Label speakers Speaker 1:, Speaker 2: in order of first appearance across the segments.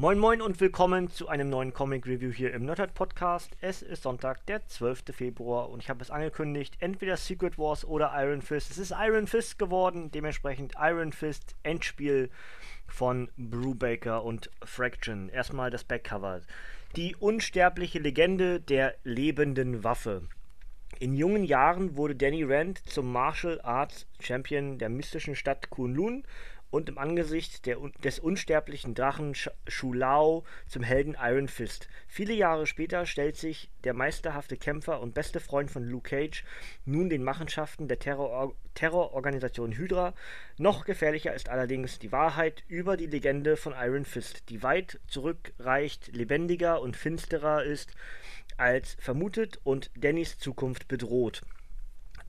Speaker 1: Moin Moin und willkommen zu einem neuen Comic Review hier im Nerdhead Podcast. Es ist Sonntag, der 12. Februar und ich habe es angekündigt, entweder Secret Wars oder Iron Fist. Es ist Iron Fist geworden, dementsprechend Iron Fist Endspiel von Brubaker und Fraction. Erstmal das Backcover. Die unsterbliche Legende der lebenden Waffe. In jungen Jahren wurde Danny Rand zum Martial Arts Champion der mystischen Stadt Kunlun und im Angesicht der, des unsterblichen Drachen Shulao zum Helden Iron Fist. Viele Jahre später stellt sich der meisterhafte Kämpfer und beste Freund von Luke Cage nun den Machenschaften der Terror Terrororganisation Hydra. Noch gefährlicher ist allerdings die Wahrheit über die Legende von Iron Fist, die weit zurückreicht, lebendiger und finsterer ist als vermutet und Dannys Zukunft bedroht.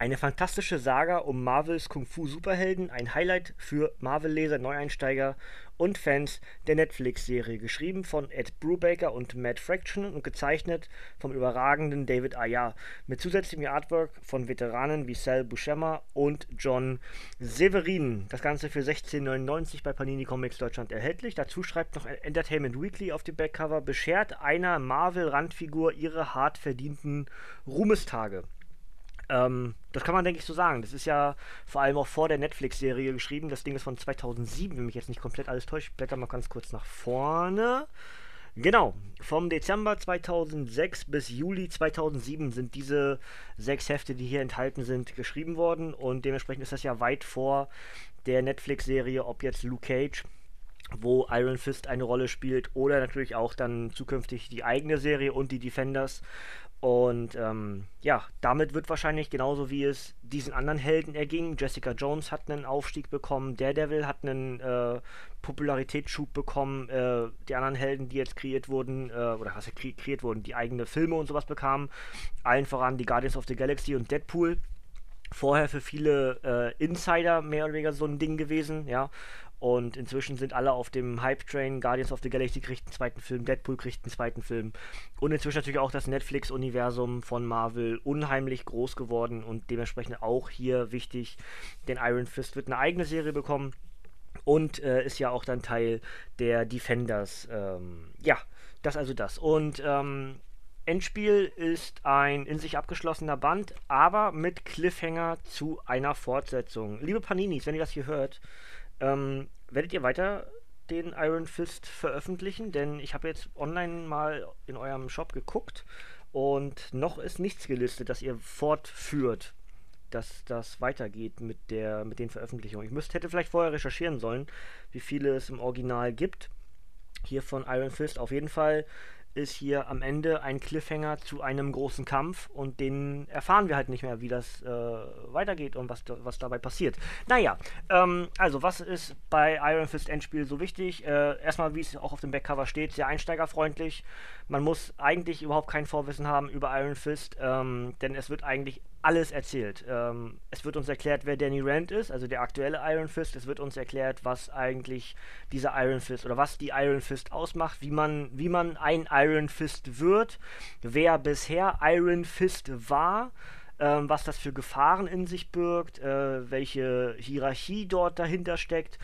Speaker 1: Eine fantastische Saga um Marvels Kung-Fu-Superhelden, ein Highlight für Marvel-Leser, Neueinsteiger und Fans der Netflix-Serie, geschrieben von Ed Brubaker und Matt Fraction und gezeichnet vom überragenden David Ayer, mit zusätzlichem Artwork von Veteranen wie Sal Buscema und John Severin. Das Ganze für 16,99 bei Panini Comics Deutschland erhältlich. Dazu schreibt noch Entertainment Weekly auf dem Backcover, beschert einer Marvel-Randfigur ihre hart verdienten Ruhmestage. Ähm, das kann man, denke ich, so sagen. Das ist ja vor allem auch vor der Netflix-Serie geschrieben. Das Ding ist von 2007, wenn mich jetzt nicht komplett alles täuscht. Ich blätter mal ganz kurz nach vorne. Genau, vom Dezember 2006 bis Juli 2007 sind diese sechs Hefte, die hier enthalten sind, geschrieben worden und dementsprechend ist das ja weit vor der Netflix-Serie, ob jetzt Luke Cage, wo Iron Fist eine Rolle spielt, oder natürlich auch dann zukünftig die eigene Serie und die Defenders, und ähm, ja, damit wird wahrscheinlich genauso wie es diesen anderen Helden erging. Jessica Jones hat einen Aufstieg bekommen, Daredevil hat einen äh, Popularitätsschub bekommen, äh, die anderen Helden, die jetzt kreiert wurden, äh, oder was kre kreiert wurden, die eigene Filme und sowas bekamen. Allen voran die Guardians of the Galaxy und Deadpool. Vorher für viele äh, Insider mehr oder weniger so ein Ding gewesen, ja. Und inzwischen sind alle auf dem Hype-Train. Guardians of the Galaxy kriegt einen zweiten Film, Deadpool kriegt einen zweiten Film. Und inzwischen natürlich auch das Netflix-Universum von Marvel unheimlich groß geworden und dementsprechend auch hier wichtig. Denn Iron Fist wird eine eigene Serie bekommen und äh, ist ja auch dann Teil der Defenders. Ähm, ja, das also das. Und ähm, Endspiel ist ein in sich abgeschlossener Band, aber mit Cliffhanger zu einer Fortsetzung. Liebe Paninis, wenn ihr das hier hört, ähm, werdet ihr weiter den Iron Fist veröffentlichen? Denn ich habe jetzt online mal in eurem Shop geguckt und noch ist nichts gelistet, dass ihr fortführt, dass das weitergeht mit, der, mit den Veröffentlichungen. Ich müsste, hätte vielleicht vorher recherchieren sollen, wie viele es im Original gibt. Hier von Iron Fist auf jeden Fall ist hier am Ende ein Cliffhanger zu einem großen Kampf und den erfahren wir halt nicht mehr, wie das äh, weitergeht und was, was dabei passiert. Naja, ähm, also was ist bei Iron Fist Endspiel so wichtig? Äh, erstmal, wie es auch auf dem Backcover steht, sehr einsteigerfreundlich. Man muss eigentlich überhaupt kein Vorwissen haben über Iron Fist, ähm, denn es wird eigentlich alles erzählt. Ähm, es wird uns erklärt, wer Danny Rand ist, also der aktuelle Iron Fist. Es wird uns erklärt, was eigentlich dieser Iron Fist oder was die Iron Fist ausmacht, wie man, wie man ein Iron Fist wird, wer bisher Iron Fist war. Ähm, was das für Gefahren in sich birgt, äh, welche Hierarchie dort dahinter steckt,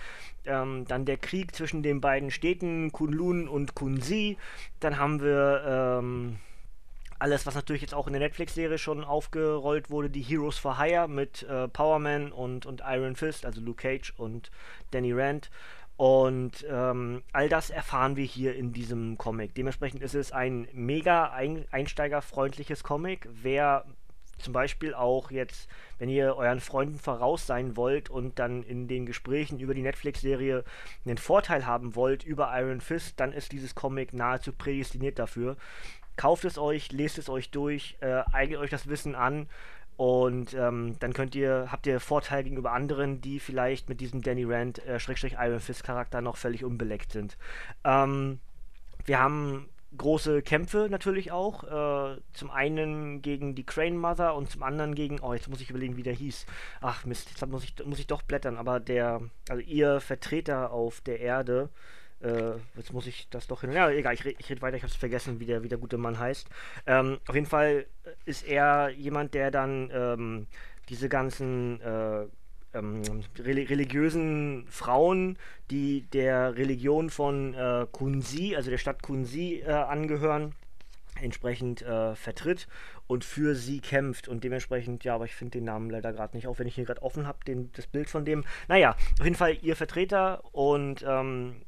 Speaker 1: ähm, dann der Krieg zwischen den beiden Städten Kunlun und Kunzi, dann haben wir ähm, alles, was natürlich jetzt auch in der Netflix-Serie schon aufgerollt wurde, die Heroes for Hire mit äh, Powerman und, und Iron Fist, also Luke Cage und Danny Rand. Und ähm, all das erfahren wir hier in diesem Comic. Dementsprechend ist es ein mega ein einsteigerfreundliches Comic. Wer zum Beispiel auch jetzt, wenn ihr euren Freunden voraus sein wollt und dann in den Gesprächen über die Netflix-Serie einen Vorteil haben wollt über Iron Fist, dann ist dieses Comic nahezu prädestiniert dafür kauft es euch, lest es euch durch, äh, eignet euch das Wissen an und ähm, dann könnt ihr, habt ihr Vorteile gegenüber anderen, die vielleicht mit diesem Danny Rand, äh, Schrägstrich Iron Fist Charakter noch völlig unbeleckt sind. Ähm, wir haben große Kämpfe natürlich auch. Äh, zum einen gegen die Crane Mother und zum anderen gegen, oh, jetzt muss ich überlegen, wie der hieß. Ach Mist, jetzt muss ich, muss ich doch blättern, aber der, also ihr Vertreter auf der Erde, äh, jetzt muss ich das doch hin. Ja, egal, ich, ich rede weiter, ich habe es vergessen, wie der, wie der gute Mann heißt. Ähm, auf jeden Fall ist er jemand, der dann ähm, diese ganzen äh, ähm, religiösen Frauen, die der Religion von äh, Kunzi, also der Stadt Kunzi, äh, angehören, entsprechend äh, vertritt und für sie kämpft und dementsprechend, ja, aber ich finde den Namen leider gerade nicht, auch wenn ich hier gerade offen habe, das Bild von dem. Naja, auf jeden Fall ihr Vertreter und ähm,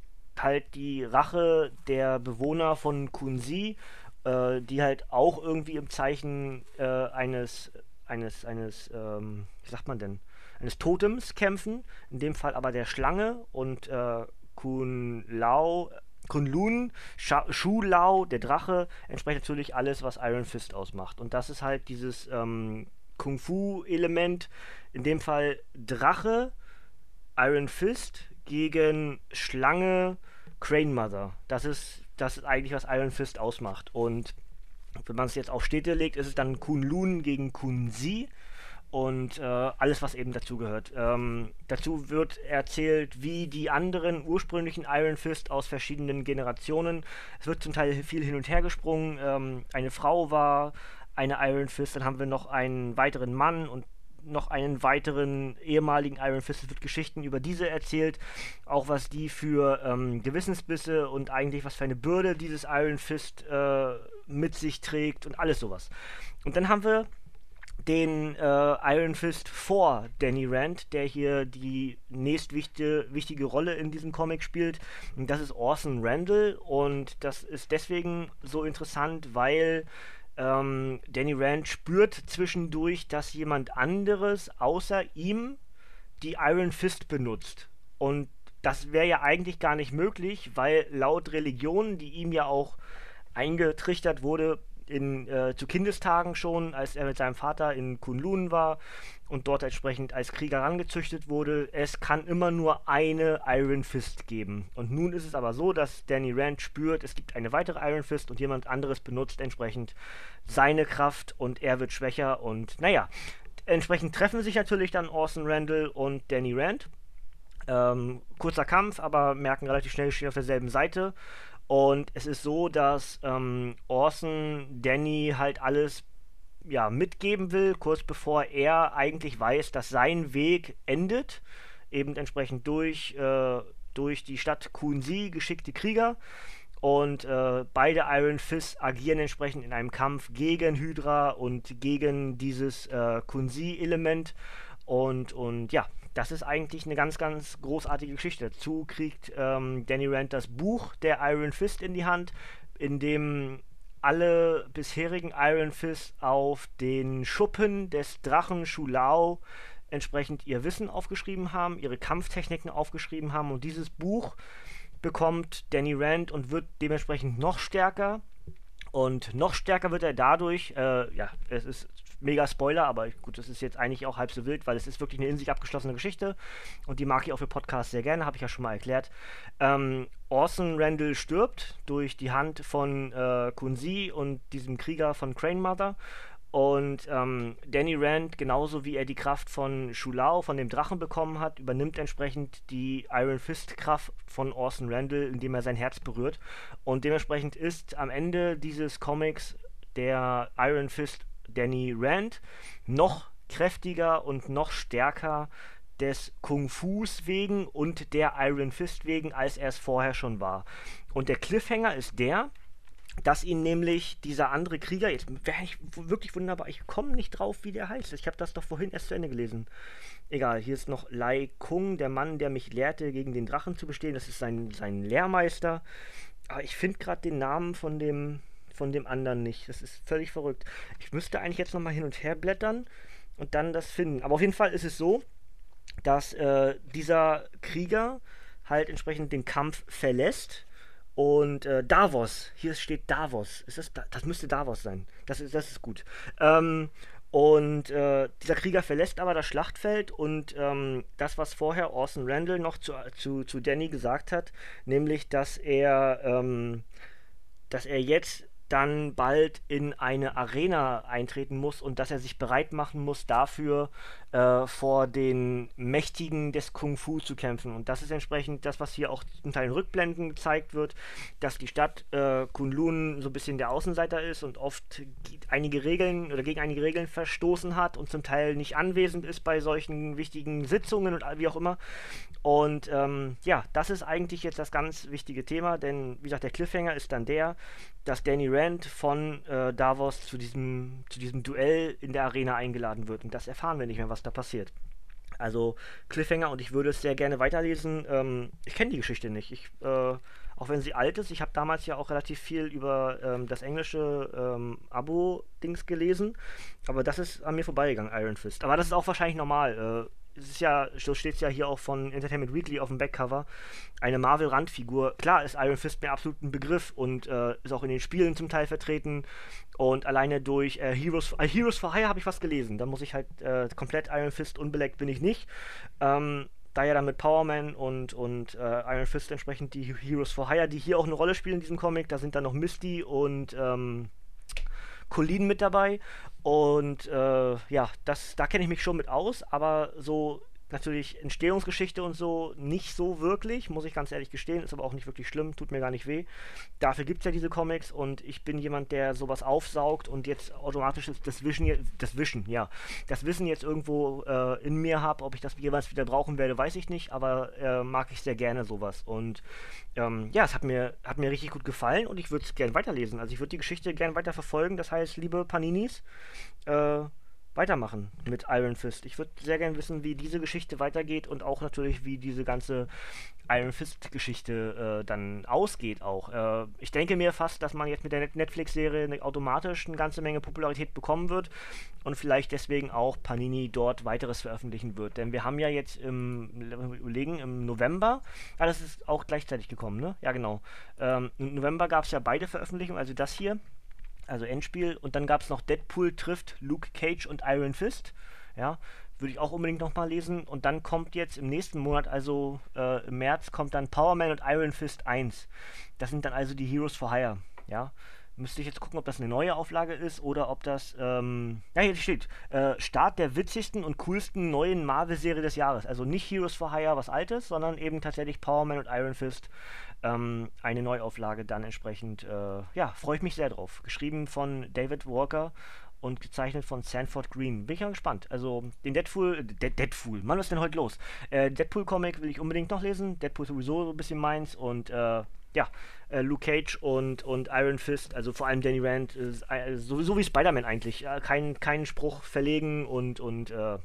Speaker 1: halt die Rache der Bewohner von Kunzi, äh, die halt auch irgendwie im Zeichen äh, eines, eines, eines, ähm, wie sagt man denn, eines Totems kämpfen, in dem Fall aber der Schlange und äh, Kun Lao Kunlun, Shu Lao, der Drache, entspricht natürlich alles, was Iron Fist ausmacht. Und das ist halt dieses ähm, Kung-Fu-Element, in dem Fall Drache, Iron Fist gegen Schlange, Crane Mother. Das ist, das ist eigentlich, was Iron Fist ausmacht. Und wenn man es jetzt auf Städte legt, ist es dann Kunlun gegen Kunzi und äh, alles, was eben dazugehört. Ähm, dazu wird erzählt, wie die anderen ursprünglichen Iron Fist aus verschiedenen Generationen. Es wird zum Teil viel hin und her gesprungen. Ähm, eine Frau war eine Iron Fist, dann haben wir noch einen weiteren Mann und noch einen weiteren ehemaligen Iron Fist. Es wird Geschichten über diese erzählt, auch was die für ähm, Gewissensbisse und eigentlich was für eine Bürde dieses Iron Fist äh, mit sich trägt und alles sowas. Und dann haben wir den äh, Iron Fist vor Danny Rand, der hier die nächstwichtige wichtige Rolle in diesem Comic spielt. Und das ist Orson Randall und das ist deswegen so interessant, weil ähm, Danny Rand spürt zwischendurch, dass jemand anderes außer ihm die Iron Fist benutzt. Und das wäre ja eigentlich gar nicht möglich, weil laut Religion, die ihm ja auch eingetrichtert wurde, in, äh, zu Kindestagen schon, als er mit seinem Vater in Kunlun war und dort entsprechend als Krieger rangezüchtet wurde. Es kann immer nur eine Iron Fist geben. Und nun ist es aber so, dass Danny Rand spürt, es gibt eine weitere Iron Fist und jemand anderes benutzt entsprechend seine Kraft und er wird schwächer und naja, entsprechend treffen sich natürlich dann Orson Randall und Danny Rand. Ähm, kurzer Kampf, aber merken relativ schnell, stehen auf derselben Seite. Und es ist so, dass ähm, Orson Danny halt alles ja, mitgeben will, kurz bevor er eigentlich weiß, dass sein Weg endet. Eben entsprechend durch, äh, durch die Stadt Kunzi geschickte Krieger. Und äh, beide Iron Fist agieren entsprechend in einem Kampf gegen Hydra und gegen dieses äh, Kunzi-Element. Und, und ja, das ist eigentlich eine ganz, ganz großartige Geschichte. Dazu kriegt ähm, Danny Rand das Buch der Iron Fist in die Hand, in dem alle bisherigen Iron Fist auf den Schuppen des Drachen Shulao entsprechend ihr Wissen aufgeschrieben haben, ihre Kampftechniken aufgeschrieben haben und dieses Buch bekommt Danny Rand und wird dementsprechend noch stärker. Und noch stärker wird er dadurch, äh, ja, es ist mega Spoiler, aber gut, das ist jetzt eigentlich auch halb so wild, weil es ist wirklich eine in sich abgeschlossene Geschichte und die mag ich auch für Podcasts sehr gerne, habe ich ja schon mal erklärt. Ähm, Orson Randall stirbt durch die Hand von äh, Kunzi und diesem Krieger von Crane Mother. Und ähm, Danny Rand, genauso wie er die Kraft von Shulao, von dem Drachen bekommen hat, übernimmt entsprechend die Iron Fist Kraft von Orson Randall, indem er sein Herz berührt. Und dementsprechend ist am Ende dieses Comics der Iron Fist Danny Rand noch kräftiger und noch stärker des Kung Fus wegen und der Iron Fist wegen, als er es vorher schon war. Und der Cliffhanger ist der, dass ihn nämlich dieser andere Krieger, jetzt wäre ich wirklich wunderbar, ich komme nicht drauf, wie der heißt. Ich habe das doch vorhin erst zu Ende gelesen. Egal, hier ist noch Lai Kung, der Mann, der mich lehrte, gegen den Drachen zu bestehen. Das ist sein, sein Lehrmeister. Aber ich finde gerade den Namen von dem, von dem anderen nicht. Das ist völlig verrückt. Ich müsste eigentlich jetzt nochmal hin und her blättern und dann das finden. Aber auf jeden Fall ist es so, dass äh, dieser Krieger halt entsprechend den Kampf verlässt. Und äh, Davos, hier steht Davos. Ist das, das müsste Davos sein. Das ist, das ist gut. Ähm, und äh, dieser Krieger verlässt aber das Schlachtfeld und ähm, das, was vorher Orson Randall noch zu, zu, zu Danny gesagt hat, nämlich, dass er, ähm, dass er jetzt dann bald in eine Arena eintreten muss und dass er sich bereit machen muss, dafür äh, vor den Mächtigen des Kung Fu zu kämpfen. Und das ist entsprechend das, was hier auch zum Teil in Rückblenden gezeigt wird, dass die Stadt äh, Kunlun so ein bisschen der Außenseiter ist und oft einige Regeln oder gegen einige Regeln verstoßen hat und zum Teil nicht anwesend ist bei solchen wichtigen Sitzungen und wie auch immer. Und ähm, ja, das ist eigentlich jetzt das ganz wichtige Thema, denn wie gesagt, der Cliffhanger ist dann der, dass Danny Rand von äh, Davos zu diesem, zu diesem Duell in der Arena eingeladen wird. Und das erfahren wir nicht mehr, was da passiert. Also Cliffhanger und ich würde es sehr gerne weiterlesen. Ähm, ich kenne die Geschichte nicht. Ich, äh, auch wenn sie alt ist, ich habe damals ja auch relativ viel über ähm, das englische ähm, Abo-Dings gelesen, aber das ist an mir vorbeigegangen, Iron Fist. Aber das ist auch wahrscheinlich normal. Äh, es ist ja, so steht es ja hier auch von Entertainment Weekly auf dem Backcover, eine Marvel-Randfigur. Klar ist Iron Fist mir absolut ein Begriff und äh, ist auch in den Spielen zum Teil vertreten. Und alleine durch äh, Heroes, äh, Heroes for Hire habe ich was gelesen. Da muss ich halt äh, komplett Iron Fist unbeleckt bin ich nicht. Ähm, da ja dann mit Power Man und, und äh, Iron Fist entsprechend die Heroes for Hire, die hier auch eine Rolle spielen in diesem Comic. Da sind dann noch Misty und ähm, Colleen mit dabei. Und äh, ja, das, da kenne ich mich schon mit aus, aber so natürlich Entstehungsgeschichte und so nicht so wirklich, muss ich ganz ehrlich gestehen, ist aber auch nicht wirklich schlimm, tut mir gar nicht weh. Dafür gibt es ja diese Comics und ich bin jemand, der sowas aufsaugt und jetzt automatisch das Wischen, das Wischen, ja, das Wissen jetzt irgendwo äh, in mir habe, ob ich das jeweils wieder brauchen werde, weiß ich nicht, aber äh, mag ich sehr gerne sowas und ähm, ja, es hat mir, hat mir richtig gut gefallen und ich würde es gerne weiterlesen, also ich würde die Geschichte gerne weiter verfolgen, das heißt, liebe Paninis, äh, weitermachen mit Iron Fist. Ich würde sehr gerne wissen, wie diese Geschichte weitergeht und auch natürlich, wie diese ganze Iron Fist-Geschichte äh, dann ausgeht auch. Äh, ich denke mir fast, dass man jetzt mit der Netflix-Serie automatisch eine ganze Menge Popularität bekommen wird und vielleicht deswegen auch Panini dort weiteres veröffentlichen wird. Denn wir haben ja jetzt im, überlegen, im November, ah, das ist auch gleichzeitig gekommen, ne? Ja, genau. Ähm, Im November gab es ja beide Veröffentlichungen, also das hier also Endspiel. Und dann gab es noch Deadpool trifft Luke Cage und Iron Fist. Ja, würde ich auch unbedingt nochmal lesen. Und dann kommt jetzt im nächsten Monat, also äh, im März, kommt dann Power Man und Iron Fist 1. Das sind dann also die Heroes for Hire. Ja, müsste ich jetzt gucken, ob das eine neue Auflage ist oder ob das, ähm, ja, hier steht, äh, Start der witzigsten und coolsten neuen Marvel-Serie des Jahres. Also nicht Heroes for Hire, was altes, sondern eben tatsächlich Power Man und Iron Fist ähm, eine Neuauflage dann entsprechend, äh, ja, freue ich mich sehr drauf. Geschrieben von David Walker und gezeichnet von Sanford Green. Bin ich ja gespannt. Also den Deadpool, De Deadpool, Mann, was ist denn heute los? Äh, Deadpool-Comic will ich unbedingt noch lesen. Deadpool sowieso so ein bisschen meins und äh, ja, äh, Luke Cage und, und Iron Fist, also vor allem Danny Rand, äh, so, so, wie Spider-Man eigentlich. kein, keinen Spruch verlegen und, und äh,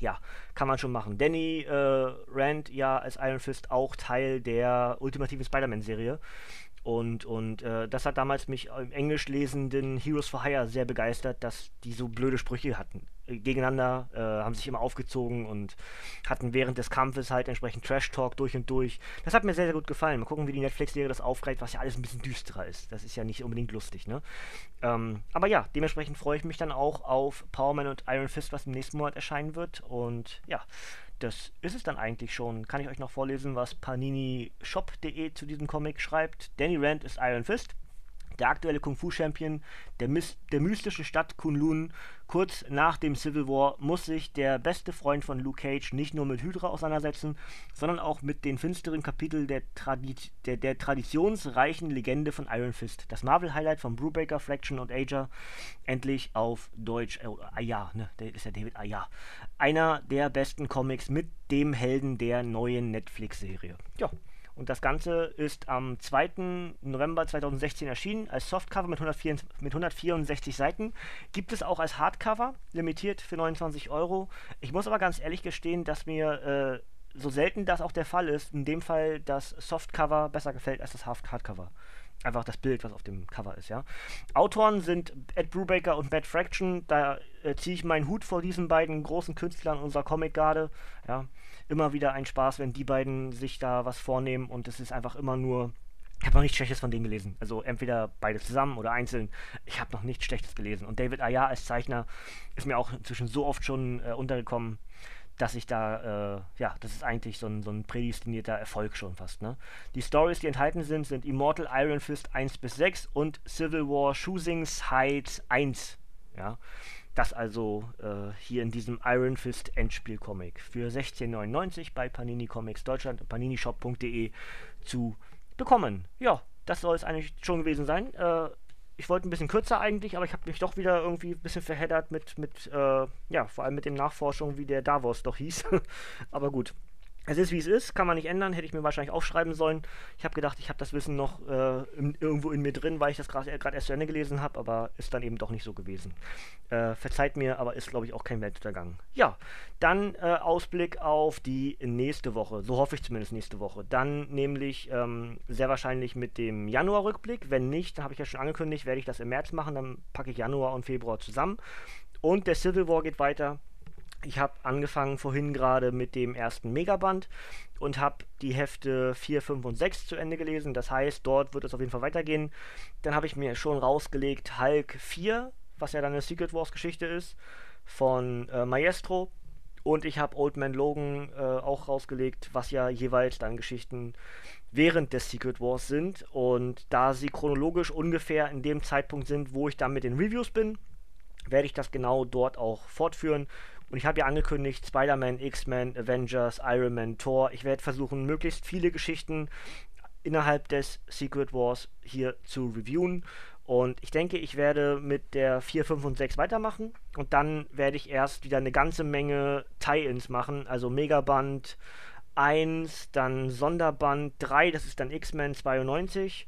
Speaker 1: ja, kann man schon machen. Danny äh, Rand ja als Iron Fist auch Teil der ultimativen Spider-Man-Serie. Und, und äh, das hat damals mich im englisch lesenden Heroes for Hire sehr begeistert, dass die so blöde Sprüche hatten. Äh, gegeneinander, äh, haben sich immer aufgezogen und hatten während des Kampfes halt entsprechend Trash-Talk durch und durch. Das hat mir sehr, sehr gut gefallen. Mal gucken, wie die Netflix-Serie das aufgreift, was ja alles ein bisschen düsterer ist. Das ist ja nicht unbedingt lustig, ne? Ähm, aber ja, dementsprechend freue ich mich dann auch auf Power Man und Iron Fist, was im nächsten Monat erscheinen wird. Und ja, das ist es dann eigentlich schon. Kann ich euch noch vorlesen, was paninishop.de zu diesem Comic schreibt. Danny Rand ist Iron Fist der aktuelle Kung-Fu-Champion der, der mystischen Stadt Kunlun. Kurz nach dem Civil War muss sich der beste Freund von Luke Cage nicht nur mit Hydra auseinandersetzen, sondern auch mit den finsteren Kapiteln der, Tradi der, der traditionsreichen Legende von Iron Fist. Das Marvel-Highlight von Brubaker, Fraction und Aja endlich auf Deutsch. Äh, Aya, ne? Der ist ja David Aya. Einer der besten Comics mit dem Helden der neuen Netflix-Serie. Ja. Und das Ganze ist am 2. November 2016 erschienen als Softcover mit, 164, mit 164 Seiten. Gibt es auch als Hardcover, limitiert für 29 Euro. Ich muss aber ganz ehrlich gestehen, dass mir äh, so selten das auch der Fall ist, in dem Fall das Softcover besser gefällt als das Hardcover einfach das Bild, was auf dem Cover ist, ja. Autoren sind Ed Brubaker und Bad Fraction. Da äh, ziehe ich meinen Hut vor diesen beiden großen Künstlern unserer Comic-Garde. Ja. Immer wieder ein Spaß, wenn die beiden sich da was vornehmen und es ist einfach immer nur. Ich habe noch nichts Schlechtes von denen gelesen. Also entweder beide zusammen oder einzeln. Ich habe noch nichts Schlechtes gelesen. Und David Ayer als Zeichner ist mir auch inzwischen so oft schon äh, untergekommen dass ich da, äh, ja, das ist eigentlich so ein, so ein prädestinierter Erfolg schon fast, ne? Die Stories, die enthalten sind, sind Immortal Iron Fist 1 bis 6 und Civil War Shoesings Heights 1, ja. Das also äh, hier in diesem Iron Fist Endspiel-Comic für 16,99 bei Panini Comics Deutschland und paninishop.de zu bekommen. Ja, das soll es eigentlich schon gewesen sein. Äh, ich wollte ein bisschen kürzer eigentlich, aber ich habe mich doch wieder irgendwie ein bisschen verheddert mit, mit äh, ja, vor allem mit den Nachforschungen, wie der Davos doch hieß. aber gut, es ist wie es ist, kann man nicht ändern, hätte ich mir wahrscheinlich aufschreiben sollen. Ich habe gedacht, ich habe das Wissen noch äh, in, irgendwo in mir drin, weil ich das gerade erst zu Ende gelesen habe, aber ist dann eben doch nicht so gewesen. Äh, verzeiht mir, aber ist, glaube ich, auch kein Weltuntergang. Ja, dann äh, Ausblick auf die nächste Woche, so hoffe ich zumindest nächste Woche. Dann nämlich ähm, sehr wahrscheinlich mit dem Januar-Rückblick. Wenn nicht, dann habe ich ja schon angekündigt, werde ich das im März machen, dann packe ich Januar und Februar zusammen. Und der Civil War geht weiter ich habe angefangen vorhin gerade mit dem ersten Megaband und habe die Hefte 4, 5 und 6 zu Ende gelesen. Das heißt, dort wird es auf jeden Fall weitergehen. Dann habe ich mir schon rausgelegt Hulk 4, was ja dann eine Secret Wars Geschichte ist, von äh, Maestro. Und ich habe Old Man Logan äh, auch rausgelegt, was ja jeweils dann Geschichten während des Secret Wars sind. Und da sie chronologisch ungefähr in dem Zeitpunkt sind, wo ich dann mit den Reviews bin, werde ich das genau dort auch fortführen und ich habe ja angekündigt, Spider-Man, X-Men, Avengers, Iron Man, Thor. Ich werde versuchen, möglichst viele Geschichten innerhalb des Secret Wars hier zu reviewen. Und ich denke, ich werde mit der 4, 5 und 6 weitermachen. Und dann werde ich erst wieder eine ganze Menge Tie-Ins machen. Also Megaband 1, dann Sonderband 3, das ist dann X-Men 92.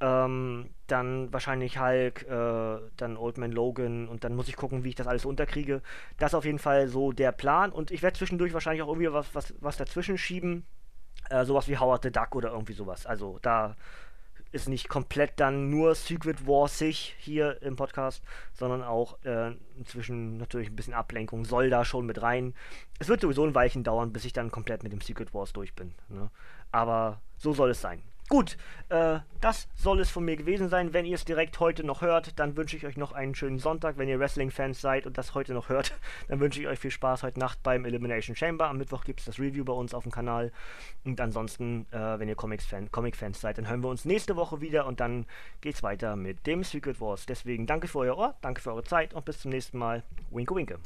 Speaker 1: Ähm, dann wahrscheinlich Hulk, äh, dann Old Man Logan und dann muss ich gucken, wie ich das alles unterkriege. Das ist auf jeden Fall so der Plan und ich werde zwischendurch wahrscheinlich auch irgendwie was, was, was dazwischen schieben. Äh, sowas wie Howard the Duck oder irgendwie sowas. Also da ist nicht komplett dann nur Secret War sich hier im Podcast, sondern auch äh, inzwischen natürlich ein bisschen Ablenkung soll da schon mit rein. Es wird sowieso ein Weilchen dauern, bis ich dann komplett mit dem Secret Wars durch bin. Ne? Aber so soll es sein. Gut, äh, das soll es von mir gewesen sein. Wenn ihr es direkt heute noch hört, dann wünsche ich euch noch einen schönen Sonntag. Wenn ihr Wrestling-Fans seid und das heute noch hört, dann wünsche ich euch viel Spaß heute Nacht beim Elimination Chamber. Am Mittwoch gibt es das Review bei uns auf dem Kanal. Und ansonsten, äh, wenn ihr Comic-Fans seid, dann hören wir uns nächste Woche wieder und dann geht es weiter mit dem Secret Wars. Deswegen danke für euer Ohr, danke für eure Zeit und bis zum nächsten Mal. Winke, winke.